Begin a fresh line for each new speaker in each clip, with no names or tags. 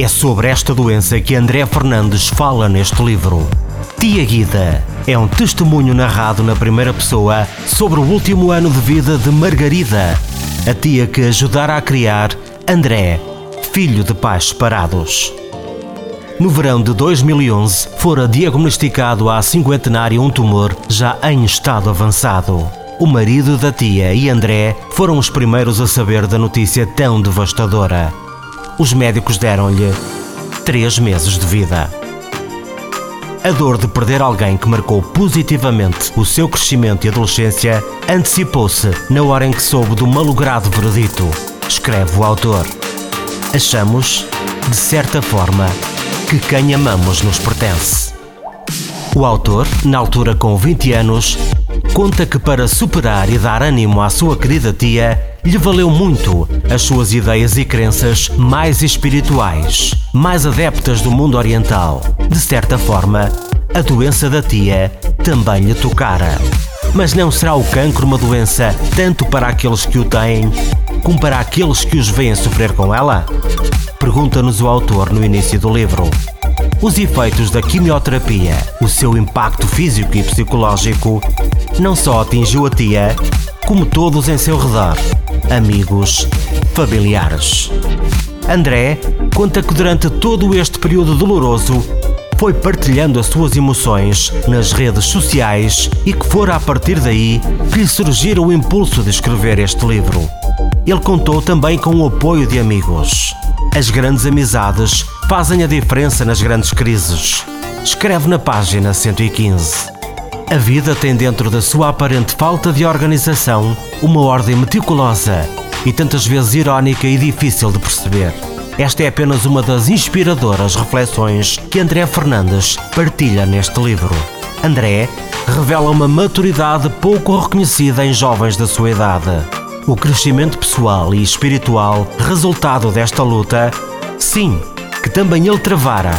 É sobre esta doença que André Fernandes fala neste livro. Tia Guida é um testemunho narrado na primeira pessoa sobre o último ano de vida de Margarida, a tia que ajudara a criar André, filho de pais separados. No verão de 2011, fora diagnosticado há cinquentenário um tumor já em estado avançado. O marido da tia e André foram os primeiros a saber da notícia tão devastadora os médicos deram-lhe três meses de vida. A dor de perder alguém que marcou positivamente o seu crescimento e adolescência antecipou-se na hora em que soube do malogrado veredito, escreve o autor. Achamos, de certa forma, que quem amamos nos pertence. O autor, na altura com 20 anos, conta que para superar e dar ânimo à sua querida tia, lhe valeu muito as suas ideias e crenças mais espirituais, mais adeptas do mundo oriental. De certa forma, a doença da tia também lhe tocara. Mas não será o cancro uma doença tanto para aqueles que o têm, como para aqueles que os veem sofrer com ela? Pergunta-nos o autor no início do livro. Os efeitos da quimioterapia, o seu impacto físico e psicológico, não só atingiu a tia, como todos em seu redor, amigos, familiares. André conta que durante todo este período doloroso foi partilhando as suas emoções nas redes sociais e que fora a partir daí que lhe surgira o impulso de escrever este livro. Ele contou também com o apoio de amigos. As grandes amizades fazem a diferença nas grandes crises. Escreve na página 115. A vida tem dentro da sua aparente falta de organização uma ordem meticulosa e tantas vezes irónica e difícil de perceber. Esta é apenas uma das inspiradoras reflexões que André Fernandes partilha neste livro. André revela uma maturidade pouco reconhecida em jovens da sua idade. O crescimento pessoal e espiritual resultado desta luta, sim, que também ele travara,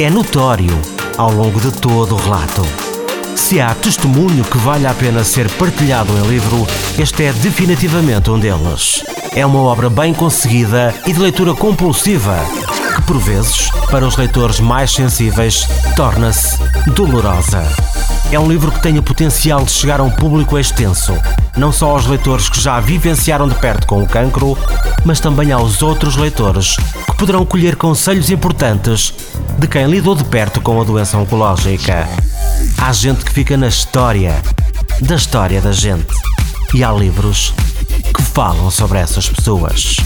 é notório ao longo de todo o relato. Se há testemunho que vale a pena ser partilhado em livro, este é definitivamente um deles. É uma obra bem conseguida e de leitura compulsiva, que por vezes, para os leitores mais sensíveis, torna-se dolorosa. É um livro que tem o potencial de chegar a um público extenso, não só aos leitores que já vivenciaram de perto com o cancro, mas também aos outros leitores que poderão colher conselhos importantes de quem lidou de perto com a doença oncológica. Há gente que fica na história da história da gente. E há livros que falam sobre essas pessoas.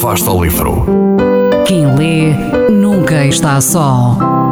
Fasta ao livro.
Quem lê nunca está só.